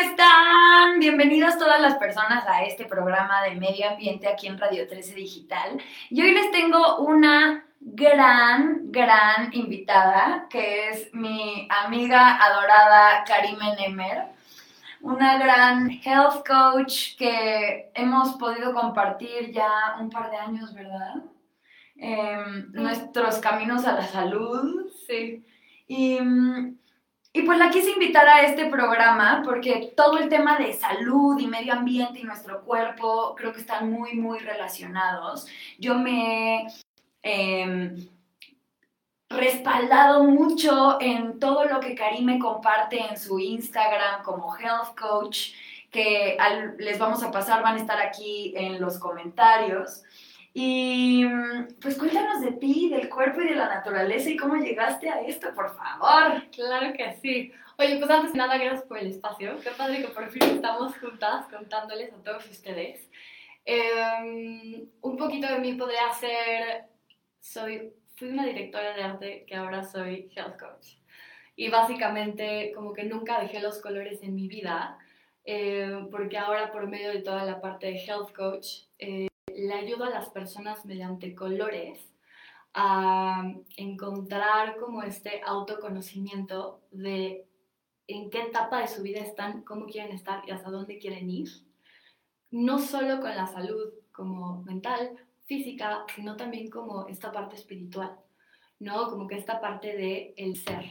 están? Bienvenidos todas las personas a este programa de medio ambiente aquí en Radio 13 Digital. Y hoy les tengo una gran, gran invitada, que es mi amiga adorada Karime Nemer, una gran health coach que hemos podido compartir ya un par de años, ¿verdad? Em, nuestros caminos a la salud. Sí. Y, y pues la quise invitar a este programa porque todo el tema de salud y medio ambiente y nuestro cuerpo creo que están muy, muy relacionados. Yo me he em, respaldado mucho en todo lo que Karim me comparte en su Instagram como Health Coach, que les vamos a pasar, van a estar aquí en los comentarios. Y pues cuéntanos de ti, del cuerpo y de la naturaleza y cómo llegaste a esto, por favor. Claro que sí. Oye, pues antes de nada, gracias por el espacio. Qué padre que por fin estamos juntas contándoles a todos ustedes. Em, un poquito de mí podría ser, soy, fui una directora de arte que ahora soy health coach. Y básicamente como que nunca dejé los colores en mi vida, eh, porque ahora por medio de toda la parte de health coach, eh, le ayudo a las personas mediante colores a encontrar como este autoconocimiento de en qué etapa de su vida están, cómo quieren estar y hasta dónde quieren ir. No solo con la salud como mental, física, sino también como esta parte espiritual, ¿no? Como que esta parte de el ser.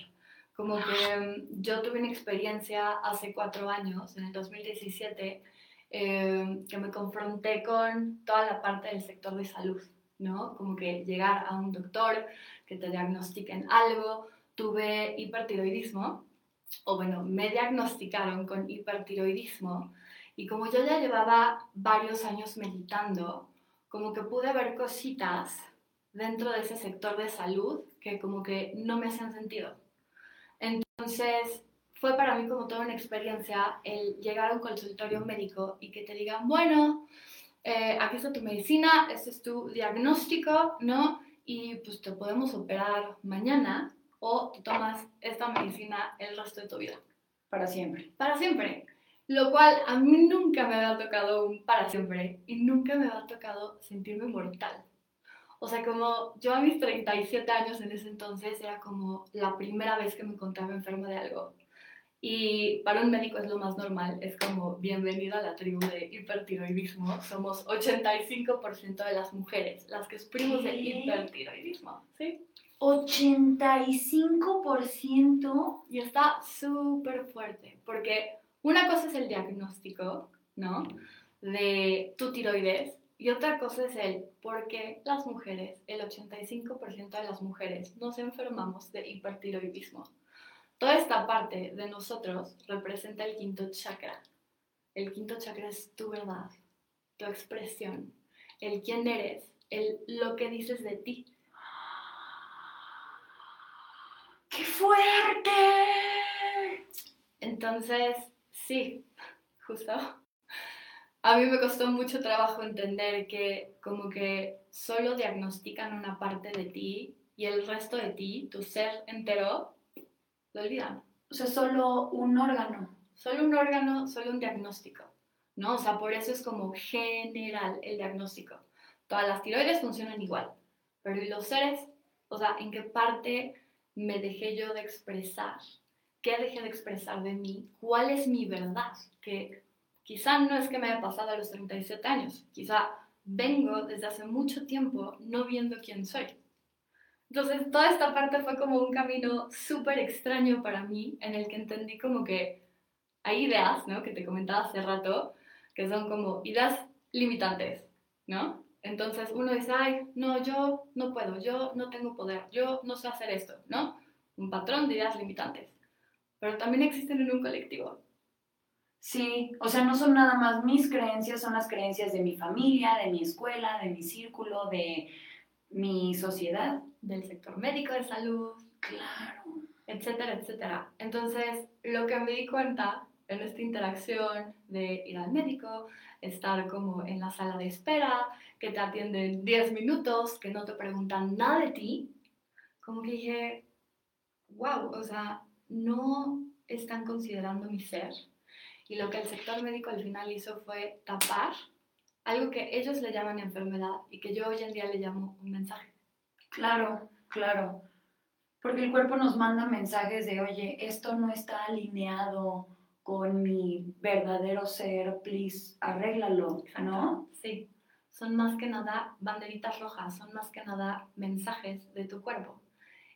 Como que mm, yo tuve una experiencia hace cuatro años, en el 2017, eh, que me confronté con toda la parte del sector de salud, ¿no? Como que llegar a un doctor, que te diagnostiquen algo, tuve hipertiroidismo, o bueno, me diagnosticaron con hipertiroidismo, y como yo ya llevaba varios años meditando, como que pude ver cositas dentro de ese sector de salud que como que no me hacían sentido. Entonces, fue para mí como toda una experiencia el llegar a un consultorio médico y que te digan, bueno, eh, aquí está tu medicina, este es tu diagnóstico, ¿no? Y pues te podemos operar mañana o te tomas esta medicina el resto de tu vida. Para siempre. Para siempre. Lo cual a mí nunca me había tocado un para siempre y nunca me había tocado sentirme mortal. O sea, como yo a mis 37 años en ese entonces era como la primera vez que me encontraba enferma de algo. Y para un médico es lo más normal, es como bienvenido a la tribu de hipertiroidismo. Somos 85% de las mujeres las que sufrimos de hipertiroidismo, ¿sí? 85% y está súper fuerte, porque una cosa es el diagnóstico, ¿no? De tu tiroides y otra cosa es el por qué las mujeres, el 85% de las mujeres, nos enfermamos de hipertiroidismo. Toda esta parte de nosotros representa el quinto chakra. El quinto chakra es tu verdad, tu expresión, el quién eres, el lo que dices de ti. ¡Qué fuerte! Entonces, sí, justo. A mí me costó mucho trabajo entender que como que solo diagnostican una parte de ti y el resto de ti, tu ser entero, olvidan. O sea, solo un órgano. Solo un órgano, solo un diagnóstico. ¿No? O sea, por eso es como general el diagnóstico. Todas las tiroides funcionan igual. Pero ¿y los seres? O sea, ¿en qué parte me dejé yo de expresar? ¿Qué dejé de expresar de mí? ¿Cuál es mi verdad? Que quizá no es que me haya pasado a los 37 años. Quizá vengo desde hace mucho tiempo no viendo quién soy. Entonces, toda esta parte fue como un camino súper extraño para mí, en el que entendí como que hay ideas, ¿no? Que te comentaba hace rato, que son como ideas limitantes, ¿no? Entonces uno dice, ay, no, yo no puedo, yo no tengo poder, yo no sé hacer esto, ¿no? Un patrón de ideas limitantes. Pero también existen en un colectivo. Sí, o sea, no son nada más mis creencias, son las creencias de mi familia, de mi escuela, de mi círculo, de mi sociedad del sector médico de salud, claro, etcétera, etcétera. Entonces, lo que me di cuenta en esta interacción de ir al médico, estar como en la sala de espera, que te atienden 10 minutos, que no te preguntan nada de ti, como que dije, wow, o sea, no están considerando mi ser Y lo que el sector médico al final hizo fue tapar algo que ellos le llaman enfermedad y que yo hoy en día le llamo un mensaje. Claro, claro. Porque el cuerpo nos manda mensajes de, oye, esto no está alineado con mi verdadero ser, please, arréglalo, ¿no? Sí, son más que nada banderitas rojas, son más que nada mensajes de tu cuerpo.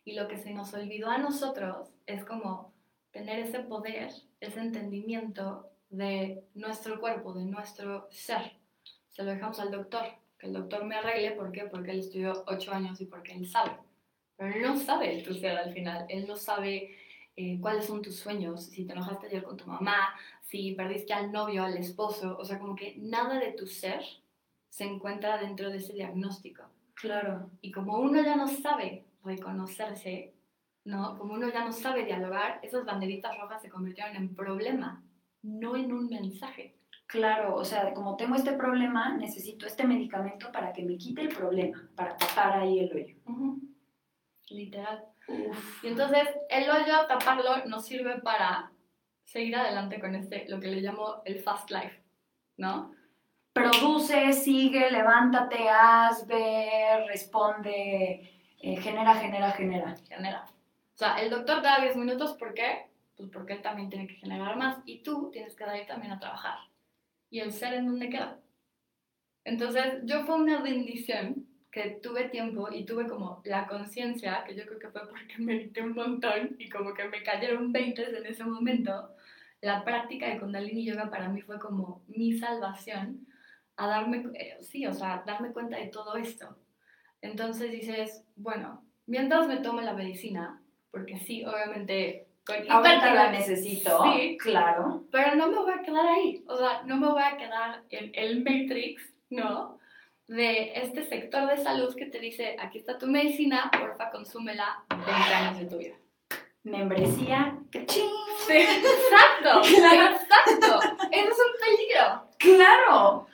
Y lo que se nos olvidó a nosotros es como tener ese poder, ese entendimiento de nuestro cuerpo, de nuestro ser. Se lo dejamos al doctor, que el doctor me arregle, ¿por qué? Porque él estudió ocho años y porque él sabe. Pero él no sabe tu ser al final, él no sabe eh, cuáles son tus sueños, si te enojaste ayer con tu mamá, si perdiste al novio, al esposo, o sea, como que nada de tu ser se encuentra dentro de ese diagnóstico. Claro. Y como uno ya no sabe reconocerse, ¿no? Como uno ya no sabe dialogar, esas banderitas rojas se convirtieron en problema, no en un mensaje. Claro, o sea, como tengo este problema, necesito este medicamento para que me quite el problema, para tapar ahí el hoyo. Literal. Y entonces el hoyo, taparlo, nos sirve para seguir adelante con este, lo que le llamo el fast life, ¿no? Produce, sigue, levántate, haz, ver, responde, eh, genera, genera, genera. Genera. O sea, el doctor te da 10 minutos, ¿por qué? Pues porque él también tiene que generar más y tú tienes que dar también a trabajar. ¿Y el ser en dónde queda? Entonces, yo fue una bendición que tuve tiempo y tuve como la conciencia, que yo creo que fue porque medité un montón y como que me cayeron 20 en ese momento, la práctica de Kundalini Yoga para mí fue como mi salvación a darme, eh, sí, o sea, darme cuenta de todo esto. Entonces dices, bueno, mientras me tomo la medicina, porque sí, obviamente con Ahorita la necesito, sí, claro. Pero no me voy a quedar ahí, o sea, no me voy a quedar en el Matrix, ¿no? de este sector de salud que te dice, aquí está tu medicina, porfa, consúmela 20 años de tu vida. Membresía, ¡cachín! Sí, exacto, claro. exacto. Eso es un peligro. Claro,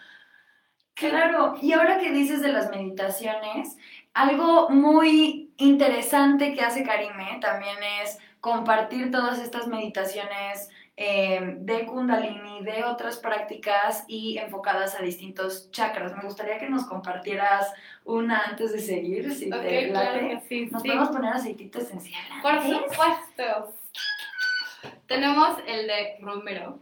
claro. Y ahora que dices de las meditaciones, algo muy interesante que hace Karime también es compartir todas estas meditaciones Em, de Kundalini, de otras prácticas y enfocadas a distintos chakras. Me gustaría que nos compartieras una antes de seguir, si te late. sí, nos podemos poner aceitito esencial. Por supuesto. Tenemos el de romero.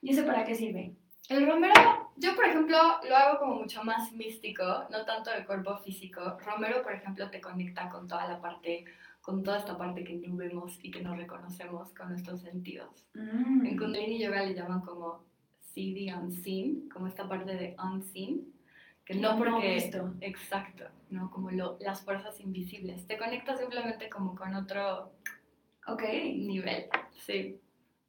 ¿Y ese para qué sirve? El romero, yo por ejemplo lo hago como mucho más místico, no tanto de cuerpo físico. Romero, por ejemplo, te conecta con toda la parte con toda esta parte que no vemos y que no reconocemos con nuestros sentidos. Mm. En Kundalini Yoga le llaman como see the unseen, como esta parte de unseen, que no porque... esto exacto, ¿no? Como lo, las fuerzas invisibles. Te conectas simplemente como con otro okay. nivel, sí.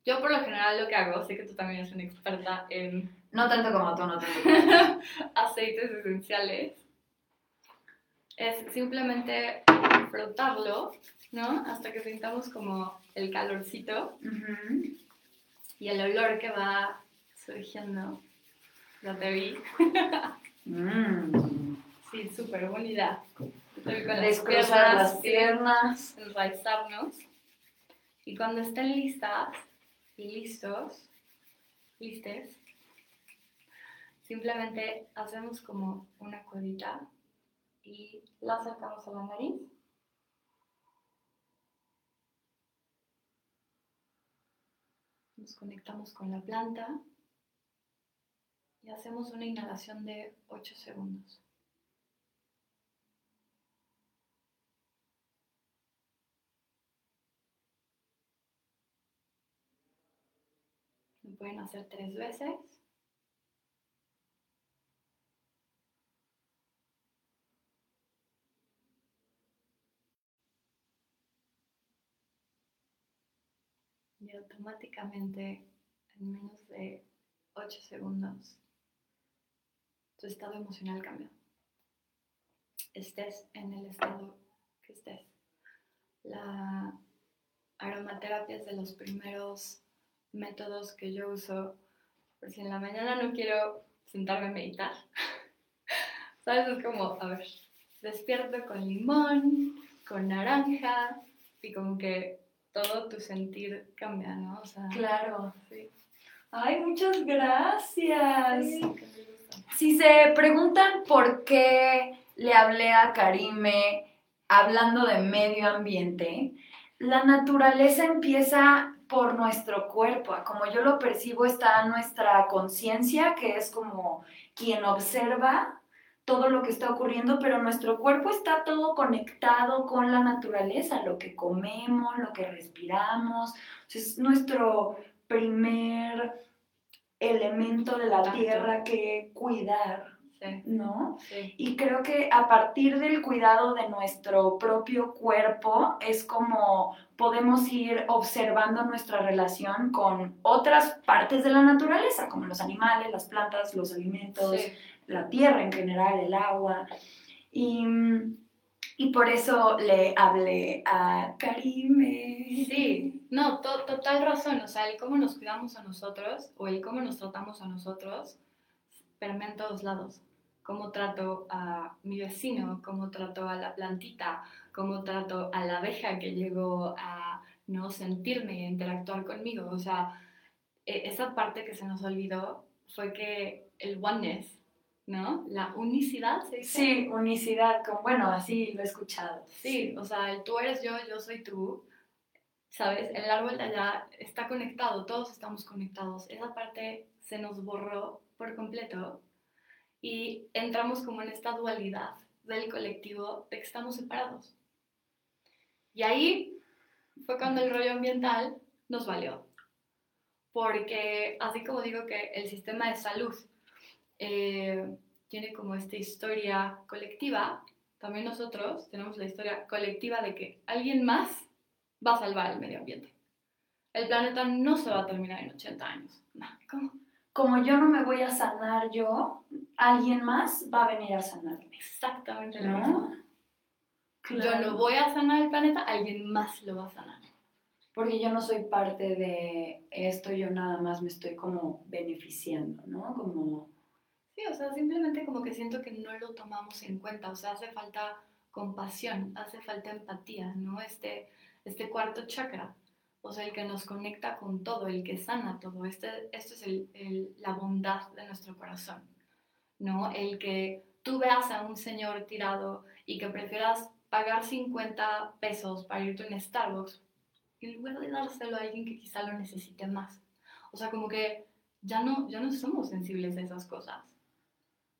Yo por lo general lo que hago, sé que tú también eres una experta en... No tanto como tú, no tanto como aceites esenciales. Es simplemente frotarlo, ¿no? Hasta que sintamos como el calorcito y el olor que va surgiendo. Ya te vi. Mm. Sí, súper idea. Con las piernas, las piernas. Enraizarnos. Y cuando estén listas y listos, listes, simplemente hacemos como una codita y la acercamos a la nariz Nos conectamos con la planta y hacemos una inhalación de 8 segundos. Lo pueden hacer tres veces. Automáticamente en menos de 8 segundos tu estado emocional cambia. Estés en el estado que estés. La aromaterapia es de los primeros métodos que yo uso por si en la mañana no quiero sentarme a meditar. ¿Sabes? Es como, a ver, despierto con limón, con naranja y como que todo tu sentir cambia, ¿no? claro. Sí. Ay, muchas gracias. Si se preguntan por qué le hablé a Karime hablando de medio ambiente, la naturaleza empieza por nuestro cuerpo. Como yo lo percibo, está nuestra conciencia, que es como quien observa todo lo que está ocurriendo, pero nuestro cuerpo está todo conectado con la naturaleza, lo que comemos, lo que respiramos. Es nuestro primer elemento de la tierra que cuidar. ¿No? Y creo que a partir del cuidado de nuestro propio cuerpo es como podemos ir observando nuestra relación con otras partes de la naturaleza, como los animales, las plantas, los alimentos, la tierra en general, el agua. Y, y por eso le hablé a Karime. Sí, no, total razón. O sea, el cómo nos cuidamos a nosotros o el cómo nos tratamos a nosotros permea en todos lados. Cómo trato a mi vecino, cómo trato a la plantita, cómo trato a la abeja que llegó a no sentirme, interactuar conmigo. O sea, e, esa parte que se nos olvidó fue que el oneness, ¿no? La unicidad, ¿se dice? Sí, unicidad, como, bueno, así lo he escuchado. Sí, o sea, el tú eres yo, yo soy tú, ¿sabes? El árbol de allá está conectado, todos estamos conectados. Esa parte se nos borró por completo y entramos como en esta dualidad del colectivo de que estamos separados. Y ahí fue cuando el rollo ambiental nos valió. Porque así como digo que el sistema de salud eh, tiene como esta historia colectiva, también nosotros tenemos la historia colectiva de que alguien más va a salvar el medio ambiente. El planeta no se va a terminar en 80 años. ¿Cómo? Como yo no me voy a sanar yo, alguien más va a venir a sanarme. Exactamente lo mismo. Yo no voy a sanar el planeta, alguien más lo va a sanar. Porque yo no soy parte de esto, yo nada más me estoy como beneficiando, ¿no? Como Sí, o sea, simplemente como que siento que no lo tomamos en cuenta, o sea, hace falta compasión, hace falta empatía, ¿no? Este, este cuarto chakra, o sea, el que nos conecta con todo, el que sana todo, este, esto es el, la bondad de nuestro corazón, ¿no? El que tú veas a un señor tirado y que prefieras pagar 50 pesos para irte a Starbucks y luego de dárselo a alguien que quizá lo necesite más. O sea, como que ya no, ya no somos sensibles a esas cosas.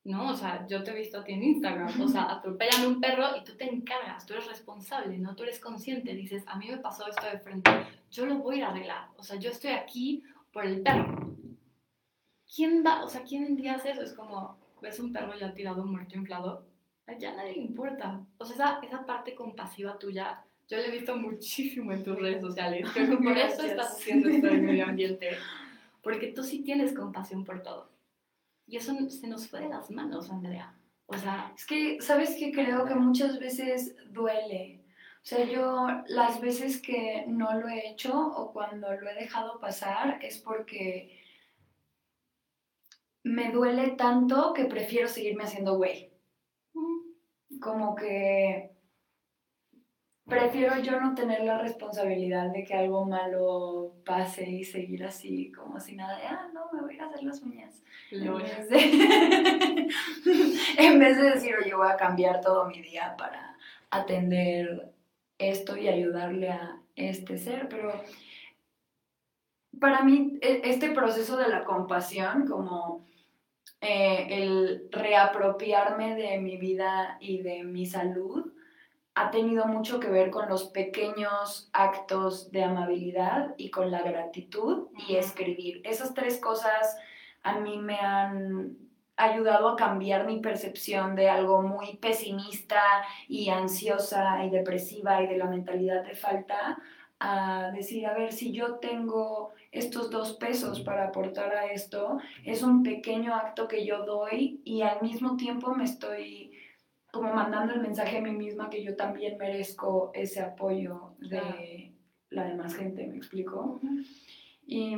¿No? O sea, yo te he visto a ti en Instagram, o sea, atropellan un perro y tú te encargas, tú eres responsable, ¿no? Tú eres consciente, dices, a mí me pasó esto de frente, yo lo voy a arreglar, o sea, yo estoy aquí por el perro. ¿Quién va, o sea, quién día hace eso? Es como, ves un perro ya tirado, muerto, inflado, ya nadie le importa. O sea, esa, esa parte compasiva tuya, yo la he visto muchísimo en tus redes sociales, que por eso estás haciendo esto del medio ambiente, porque tú sí tienes compasión por todo. Y eso se nos fue de las manos, Andrea. O sea, es que, ¿sabes qué? Creo que muchas veces duele. O sea, yo las veces que no lo he hecho o cuando lo he dejado pasar es porque me duele tanto que prefiero seguirme haciendo güey. Como que prefiero yo no tener la responsabilidad de que algo malo pase y seguir así como si nada de, ah, no, me a hacer las uñas. En vez, de, en vez de decir, oye, voy a cambiar todo mi día para atender esto y ayudarle a este ser, pero para mí e, este proceso de la compasión, como eh, el reapropiarme de mi vida y de mi salud, ha tenido mucho que ver con los pequeños actos de amabilidad y con la gratitud y escribir. Esas tres cosas a mí me han ayudado a cambiar mi percepción de algo muy pesimista y ansiosa y depresiva y de la mentalidad de falta a decir, a ver, si yo tengo estos dos pesos para aportar a esto, es un pequeño acto que yo doy y al mismo tiempo me estoy como mandando el mensaje a mí misma que yo también merezco ese apoyo de la demás gente, ¿me explico? y,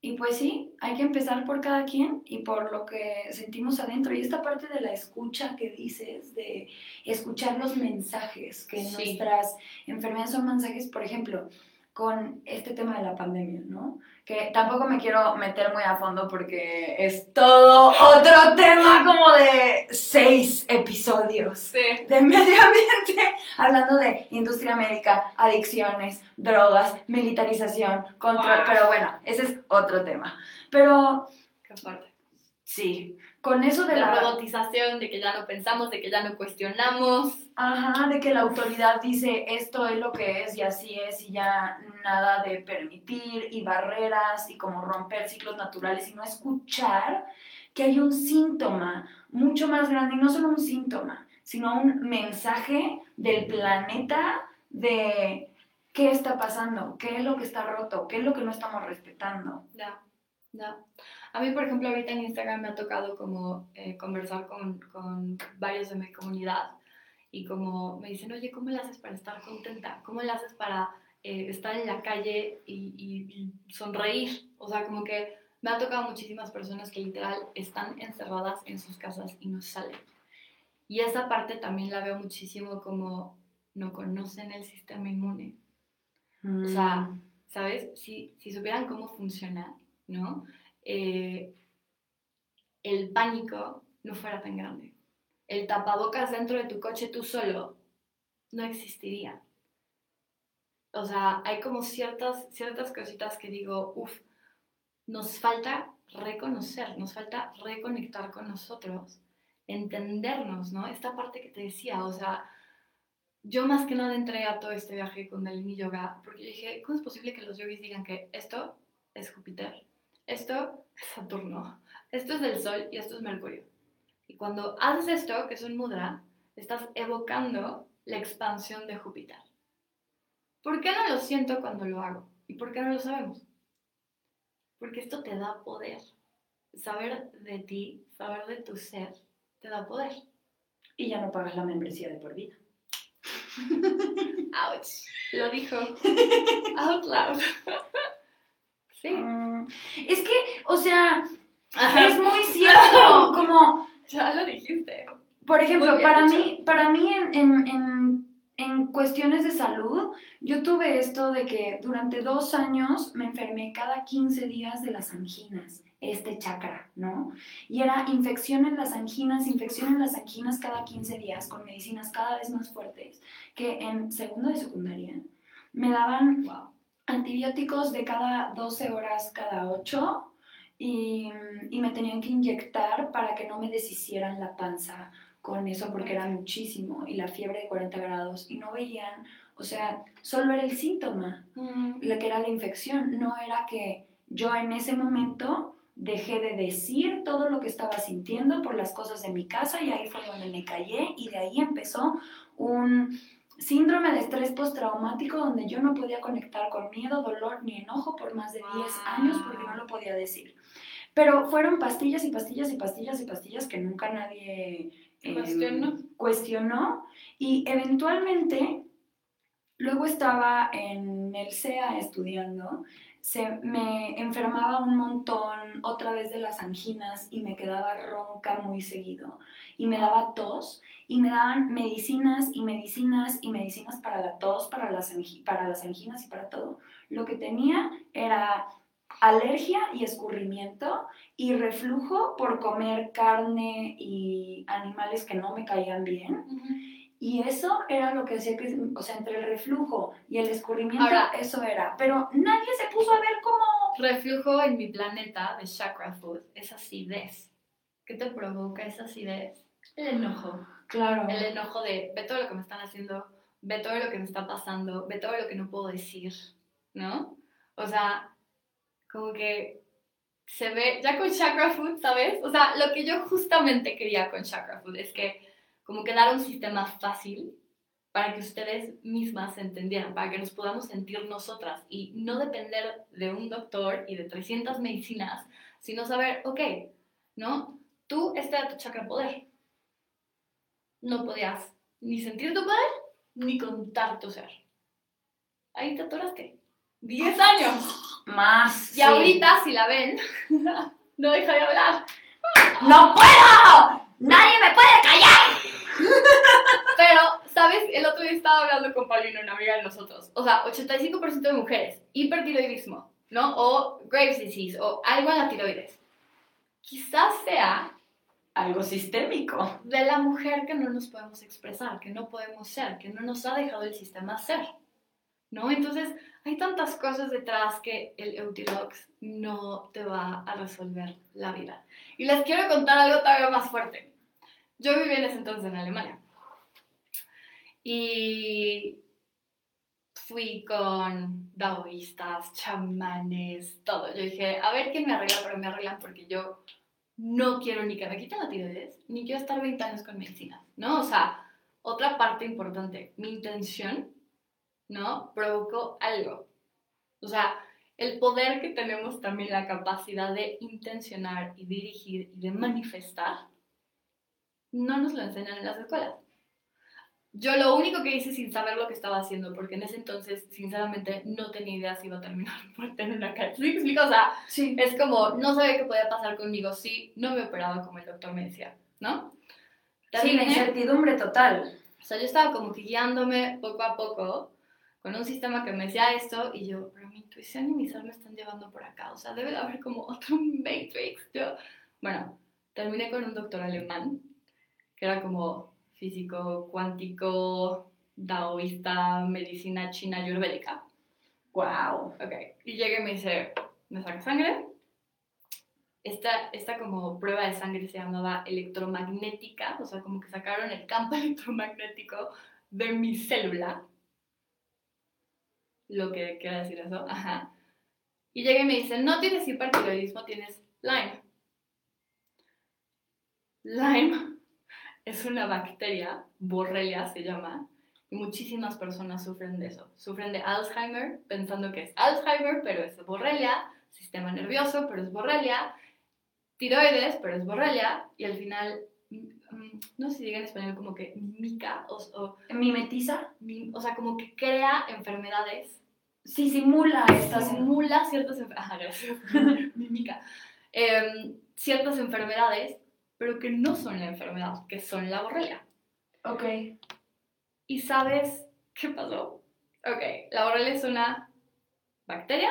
y, pues sí, hay que empezar por cada quien y por lo que sentimos adentro. Y esta parte de la escucha que dices, de escuchar los mensajes, que nuestras enfermedades son mensajes, por ejemplo, con este tema de la pandemia, ¿no? Que tampoco me quiero meter muy a fondo porque es todo otro tema como de seis episodios Sí. de medio ambiente, hablando de industria médica, adicciones, drogas, militarización, control, Wow. pero bueno, ese es otro tema. Pero Qué fuerte. sí, con eso de la la... robotización, de que ya no pensamos, de que ya no cuestionamos. Ajá, de que la autoridad dice esto es lo que es y así es y ya nada de permitir y barreras y como romper ciclos naturales y no escuchar que hay un síntoma mucho más grande y no solo un síntoma, sino un mensaje del planeta de qué está pasando, qué es lo que está roto, qué es lo que no estamos respetando. Ya, ya. A mí, por ejemplo, ahorita en Instagram me ha tocado como eh, conversar con, con varios de mi comunidad y como me dicen, oye, ¿cómo le haces para estar contenta? ¿Cómo le haces para eh, estar en la calle y, y- y sonreír? O sea, como que me ha tocado muchísimas personas que literal están encerradas en sus casas y no salen. Y esa parte también la veo muchísimo como no conocen el sistema inmune. O sea, ¿sabes? Si, si supieran cómo funciona, ¿no? Eh, el pánico no fuera tan grande. El tapabocas dentro de tu coche tú solo no existiría. O sea, hay como ciertas, ciertas cositas que digo, uff, nos falta reconocer, nos falta reconectar con nosotros, entendernos, ¿no? Esta parte que te decía, o sea, yo más que nada entré a todo este viaje con Dalini Yoga porque dije, ¿cómo es posible que los yogis digan que esto es Júpiter, esto es Saturno, esto es el Sol y esto es Mercurio? Y cuando haces esto, que es un mudra, estás evocando la expansión de Júpiter. ¿Por qué no lo siento cuando lo hago? ¿Y por qué no lo sabemos? Porque esto te da poder. Saber de ti, saber de tu ser, te da poder. Y ya no pagas la membresía de por vida. Ouch. Lo dijo. Out loud. Sí. Es que, o sea, Ajá. es muy cierto, como... Ya lo dijiste. Por ejemplo, para dicho. mí, para mí en, en- en- en cuestiones de salud, yo tuve esto de que durante dos años me enfermé cada 15 días de las anginas, este chakra, ¿no? Y era infección en las anginas, infección en las anginas cada 15 días, con medicinas cada vez más fuertes, que en segundo de secundaria me daban Wow. Antibióticos de cada 12 horas cada 8 y, y me tenían que inyectar para que no me deshicieran la panza con eso porque era muchísimo y la fiebre de 40 grados y no veían, o sea, solo era el síntoma, lo que era la infección, no era que yo en ese momento dejé de decir todo lo que estaba sintiendo por las cosas de mi casa y ahí fue donde me callé y de ahí empezó un síndrome de estrés postraumático donde yo no podía conectar con miedo, dolor ni enojo por más de 10 años porque no lo podía decir. Pero fueron pastillas y pastillas y pastillas y pastillas que nunca nadie em, Cuestionó. cuestionó y eventualmente luego estaba en el CEA estudiando, se me enfermaba un montón otra vez de las anginas y me quedaba ronca muy seguido y me daba tos y me daban medicinas y medicinas y medicinas para la tos, para las, para las anginas y para todo. Lo que tenía era alergia y escurrimiento y reflujo por comer carne y animales que no me caían bien. Y eso era lo que hacía que, o sea, entre el reflujo y el escurrimiento, Ahora- eso era. Pero nadie se puso a ver cómo... Reflujo en mi planeta de chakra food es acidez. ¿Qué te provoca esa acidez? El enojo. Claro. El enojo de ve todo lo que me están haciendo, ve todo lo que me está pasando, ve todo lo que no puedo decir, ¿no? O sea, como que se ve, ya con chakra food, ¿sabes? O sea, lo que yo justamente quería con chakra food es que como que dar un sistema fácil para que ustedes mismas se entendieran, para que nos podamos sentir nosotras y no depender de un doctor y de 300 medicinas, sino saber, ok, ¿no? Tú, este era tu chakra poder. No podías ni sentir tu poder, ni contar tu ser. Ahí te atoraste. 10 años. Más. Y sí. ahorita, si la ven, no deja de hablar. ¡No puedo! ¡Nadie me puede ¿sabes? El otro día estaba hablando con Paulina, una amiga de nosotros. O sea, 85% de mujeres, hipertiroidismo, ¿no? O Graves disease, o algo en la tiroides. Quizás sea algo sistémico. De la mujer que no nos podemos expresar, que no podemos ser, que no nos ha dejado el sistema ser. ¿No? Entonces, hay tantas cosas detrás que el Eutirox no te va a resolver la vida. Y les quiero contar algo todavía más fuerte. Yo viví en ese entonces en Alemania. Y fui con daoístas, chamanes, todo. Yo dije, a ver quién me arregla, pero me arreglan porque yo no quiero ni que me quiten la tiroides, ni quiero estar 20 años con medicina, ¿no? O sea, otra parte importante, mi intención, ¿no? Provocó algo. O sea, el poder que tenemos también, la capacidad de intencionar y dirigir y de manifestar, no nos lo enseñan en las escuelas. Yo lo único que hice sin saber lo que estaba haciendo, porque en ese entonces, sinceramente, no tenía idea si iba a terminar por tener una cara. ¿Sí explico? O sea, sí. es como, no sabía qué podía pasar conmigo si no me operaba como el doctor me decía, ¿no? sí, la incertidumbre total. O sea, yo estaba como guiándome poco a poco con un sistema que me decía esto y yo, pero mi intuición y mi ser me están llevando por acá. O sea, debe de haber como otro Matrix. Yo, bueno, terminé con un doctor alemán que era como físico cuántico, daoísta, medicina china ayurvédica. Wow. Ok. Y llegué y me dice, me saca sangre. Esta, esta como prueba de sangre se llamaba electromagnética, o sea, como que sacaron el campo electromagnético de mi célula. Lo que quiere decir eso, ajá. Y llegué y me dice, no tienes hipertiroidismo, tienes Lyme. Lyme es una bacteria, Borrelia se llama, y muchísimas personas sufren de eso. Sufren de Alzheimer pensando que es Alzheimer, pero es Borrelia, sistema nervioso, pero es Borrelia, tiroides, pero es Borrelia, y al final, mm, mm, no sé si diga en español como que mimica o, mimetiza, o sea, como que crea enfermedades. Sí, simula estas. Simula ciertas enfermedades. mimica. Ciertas enfermedades pero que no son la enfermedad, que son la borrelia. Ok. ¿Y sabes qué pasó? Ok, la borrelia es una bacteria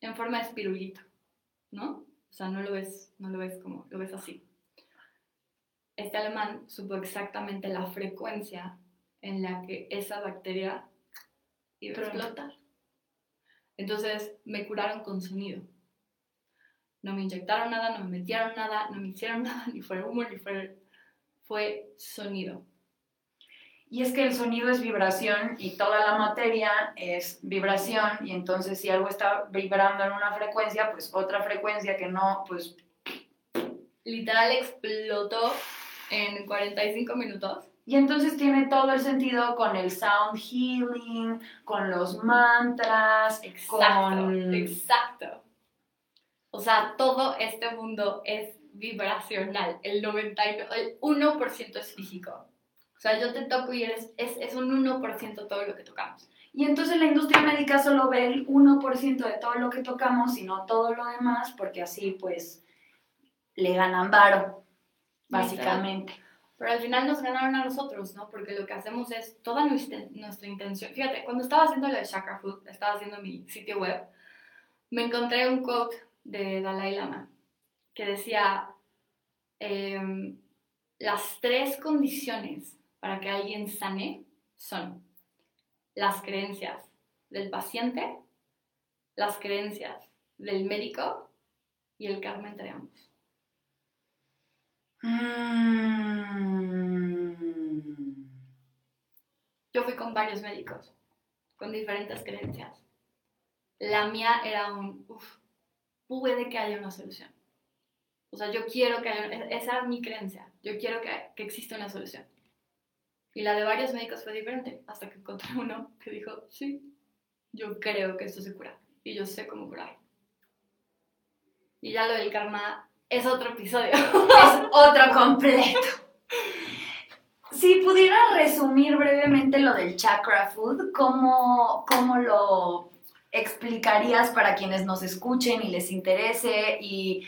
en forma de espirulito, ¿no? O sea, no lo ves, no lo ves como, lo ves así. Este alemán supo exactamente la frecuencia en la que esa bacteria iba a explotar. Entonces me curaron con sonido no me inyectaron nada, no me metieron nada, no me hicieron nada, ni fue humo, ni fue, fue sonido. Y es que el sonido es vibración y toda la materia es vibración y entonces si algo está vibrando en una frecuencia, pues otra frecuencia que no, pues... Literal explotó en 45 minutos. Y entonces tiene todo el sentido con el sound healing, con los mantras, exacto, Exacto. O sea, todo este mundo es vibracional. El, 90, el 1% es físico. O sea, yo te toco y eres, es, es un 1% todo lo que tocamos. Y entonces la industria médica solo ve el 1% de todo lo que tocamos y no todo lo demás, porque así pues le ganan varo, básicamente. Pero al final nos ganaron a nosotros, ¿no? Porque lo que hacemos es toda nuestra intención. Fíjate, cuando estaba haciendo lo de Chakra Food, estaba haciendo mi sitio web, me encontré un quote de Dalai Lama, que decía, em, las tres condiciones para que alguien sane son las creencias del paciente, las creencias del médico y el karma entre ambos. Mm. Yo fui con varios médicos, con diferentes creencias. La mía era un, uff, puede que haya una solución. O sea, yo quiero que haya, esa es mi creencia, yo quiero que, que exista una solución. Y la de varios médicos fue diferente, hasta que encontré uno que dijo, sí, yo creo que esto se cura y yo sé cómo curar. Y ya lo del karma es otro episodio. es otro completo. Si pudiera resumir brevemente lo del chakra food, ¿cómo, cómo lo explicarías para quienes nos escuchen y les interese y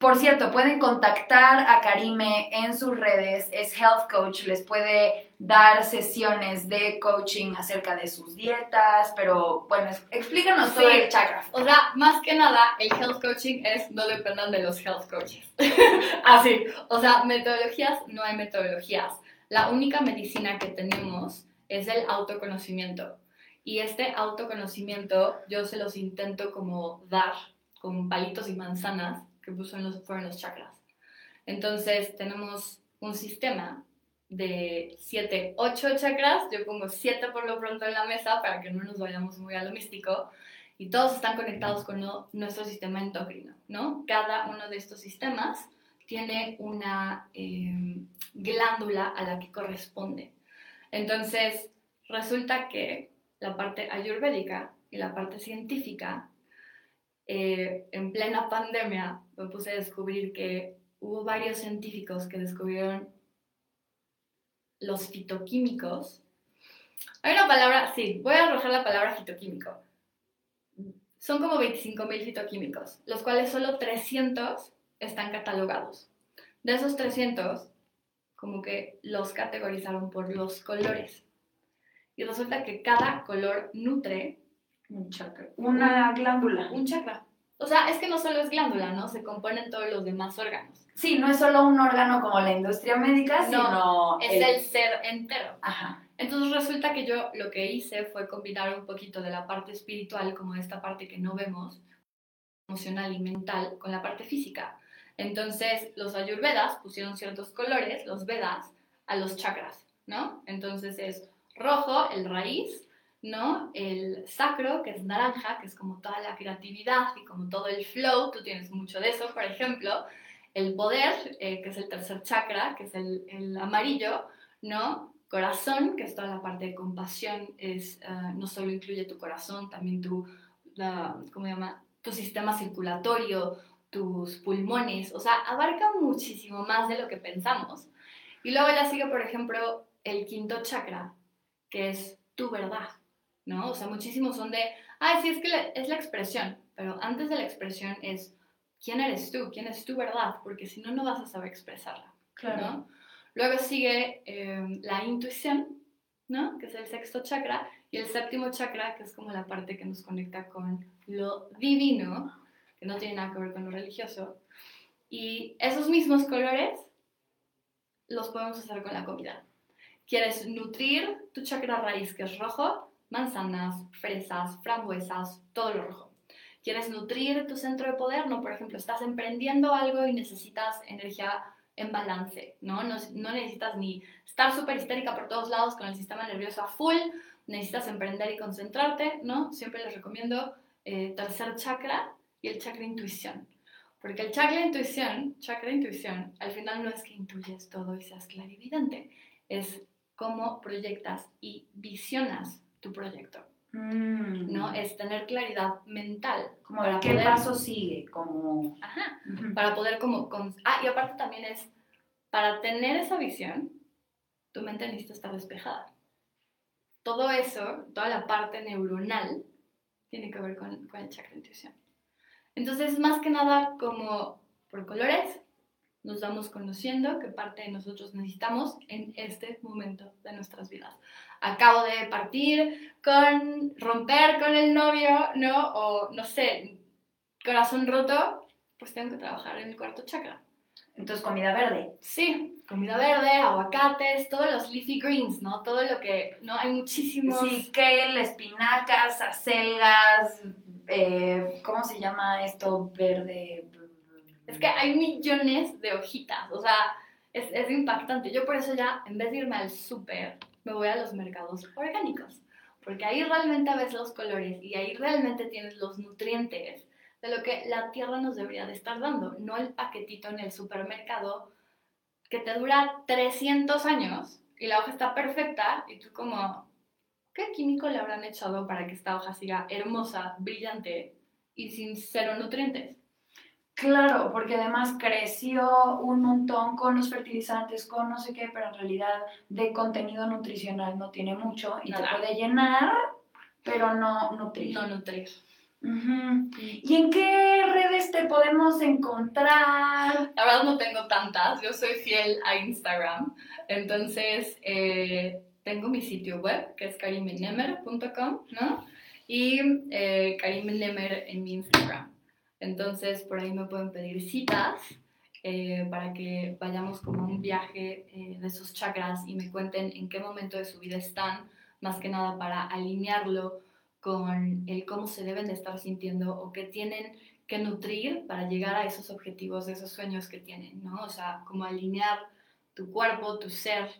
Por cierto, pueden contactar a Karime en sus redes, es health coach, les puede dar sesiones de coaching acerca de sus dietas, pero bueno, explícanos todo Sí. el chakra. O sea, más que nada, el health coaching es no dependan de los health coaches. Así. O sea, metodologías, no hay metodologías. La única medicina que tenemos es el autoconocimiento. Y este autoconocimiento yo se los intento como dar con palitos y manzanas que puso en los, fueron los chakras. Entonces tenemos un sistema de 7, 8 chakras, yo pongo 7 por lo pronto en la mesa para que no nos vayamos muy a lo místico, y todos están conectados con lo- nuestro sistema endocrino, ¿no? Cada uno de estos sistemas tiene una eh, glándula a la que corresponde. Entonces, resulta que la parte ayurvédica y la parte científica, eh, en plena pandemia, me puse a descubrir que hubo varios científicos que descubrieron los fitoquímicos. Hay una palabra, sí, voy a arrojar la palabra fitoquímico. Son como 25.000 fitoquímicos, los cuales solo 300 están catalogados. De esos 300, como que los categorizaron por los colores. Y resulta que cada color nutre Un chakra. Una glándula. un chakra. O sea, es que no solo es glándula, ¿no? Se componen todos los demás órganos. Sí, no es solo un órgano como la industria médica, sino... Es el ser entero. Ajá. Entonces resulta que yo lo que hice fue combinar un poquito de la parte espiritual, como esta parte que no vemos, emocional y mental, con la parte física. Entonces los ayurvedas pusieron ciertos colores, los vedas, a los chakras, ¿no? Entonces es rojo, el raíz, ¿no? El sacro, que es naranja, que es como toda la creatividad y como todo el flow, tú tienes mucho de eso, por ejemplo. El poder, eh, que es el tercer chakra, que es el, amarillo, ¿no? Corazón, que es toda la parte de compasión, es, ah, no solo incluye tu corazón, también tu, ¿cómo se llama? Tu sistema circulatorio, tus pulmones, o sea, abarca muchísimo más de lo que pensamos. Y luego ya sigue, por ejemplo, el quinto chakra, que es tu verdad, ¿no? O sea, muchísimos son de, ay, sí, es que la- es la expresión, pero antes de la expresión es, ¿quién eres tú? ¿Quién es tu verdad? Porque si no, no vas a saber expresarla. ¿no? Luego sigue eh, la intuición, ¿no? Que es el sexto chakra, y el séptimo chakra, que es como la parte que nos conecta con lo divino, que no tiene nada que ver con lo religioso. Y esos mismos colores los podemos hacer con la comida. ¿Quieres nutrir tu chakra raíz, que es rojo? Manzanas, fresas, frambuesas, todo lo rojo. ¿Quieres nutrir tu centro de poder? No, por ejemplo, estás emprendiendo algo y necesitas energía en balance, ¿no? No, necesitas ni estar súper histérica por todos lados con el sistema nervioso a full, necesitas emprender y concentrarte, ¿no? Siempre les recomiendo eh, tercer chakra y el chakra intuición. Porque el chakra intuición, chakra intuición, al final no es que intuyes todo y seas clarividente, es cómo proyectas y visionas tu proyecto, Mm. ¿no? Es tener claridad mental. Como para qué poder- paso sigue, como... Ajá, Ujú. para poder como... con- Ah, y aparte también es, para tener esa visión, tu mente necesita estar despejada. Todo eso, toda la parte neuronal, tiene que ver con, con el chakra intuición. Entonces, más que nada, como por colores, nos vamos conociendo qué parte de nosotros necesitamos en este momento de nuestras vidas. Acabo de partir con romper con el novio, ¿no? O no sé, corazón roto, pues tengo que trabajar en el cuarto chakra. Entonces, comida verde. Sí, comida verde, aguacates, todos los leafy greens, ¿no? Todo lo que, ¿no? Hay muchísimos... Sí, kale, espinacas, acelgas, eh, ¿cómo se llama esto? Verde. Es que hay millones de hojitas, o sea, es, impactante. Yo por eso ya, en vez de irme al súper, me voy a los mercados orgánicos, porque ahí realmente ves los colores y ahí realmente tienes los nutrientes de lo que la tierra nos debería de estar dando, no el paquetito en el supermercado que te dura 300 años y la hoja está perfecta y tú como, ¿qué químico le habrán echado para que esta hoja siga hermosa, brillante y sin cero nutrientes? Claro, porque además creció un montón con los fertilizantes, con no sé qué, pero en realidad de contenido nutricional no tiene mucho y Nada. te puede llenar, pero no nutrir. No nutrir. ¿Y en qué redes te podemos encontrar? La verdad no tengo tantas, yo soy fiel a Instagram, entonces eh, tengo mi sitio web que es karimenemer.com, ¿no? Y eh, karimenemer en mi Instagram. Entonces por ahí me pueden pedir citas eh, para que vayamos como un viaje eh, de esos chakras y me cuenten en qué momento de su vida están, más que nada para alinearlo con el cómo se deben de estar sintiendo o qué tienen que nutrir para llegar a esos objetivos, esos sueños que tienen, ¿no? O sea, como alinear tu cuerpo, tu ser.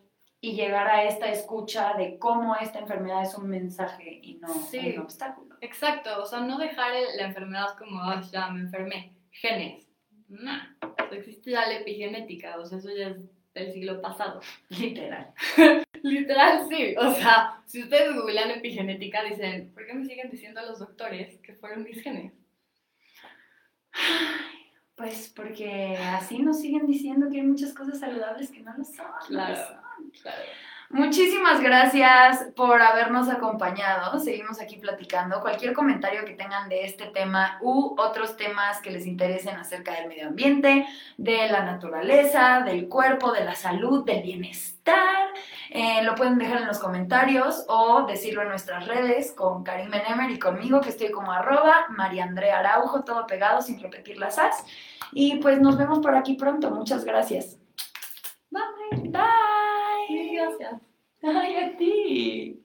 Y llegar a esta escucha de cómo esta enfermedad es un mensaje y no Sí. un obstáculo. Exacto, o sea, no dejar el- la enfermedad como, "Ay, ya me enfermé, genes. No, existe ya la epigenética, o sea, eso ya es del siglo pasado. Literal. Literal, sí. O sea, si ustedes googlean epigenética, dicen, ¿por qué me siguen diciendo los doctores que fueron mis genes? Pues porque así nos siguen diciendo que hay muchas cosas saludables que no lo son. Claro. Muchísimas gracias por habernos acompañado. Seguimos aquí platicando. Cualquier comentario que tengan de este tema u otros temas que les interesen acerca del medio ambiente, de la naturaleza, del cuerpo, de la salud, del bienestar, eh, lo pueden dejar en los comentarios o decirlo en nuestras redes con Karim Benemer y conmigo, que estoy como arroba María Andrea Araujo, todo pegado sin repetir las as. Y pues nos vemos por aquí pronto. Muchas gracias. Bye. Bye. Gracias. Ay, a ti.